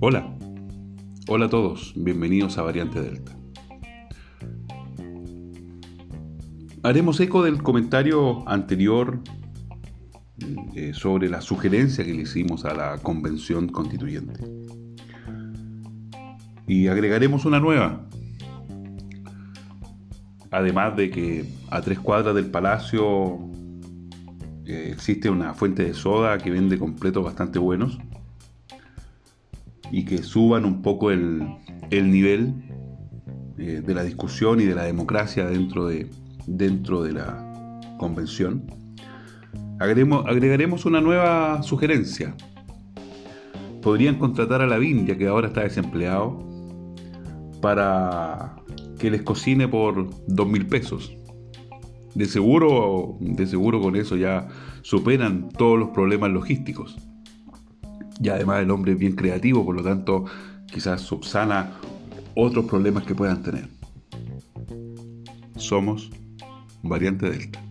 Hola, hola a todos, bienvenidos a Variante Delta. Haremos eco del comentario anterior eh, sobre la sugerencia que le hicimos a la convención constituyente. Y agregaremos una nueva. Además de que a tres cuadras del palacio eh, existe una fuente de soda que vende completos bastante buenos y que suban un poco el, nivel eh, de la discusión y de la democracia dentro de, dentro de la convención. agregaremos una nueva sugerencia. Podrían contratar a Lavín, ya que ahora está desempleado, para que les cocine por dos mil pesos. De seguro, de seguro con eso ya superan todos los problemas logísticos y además el hombre es bien creativo, por lo tanto quizás subsana otros problemas que puedan tener. Somos variante Delta.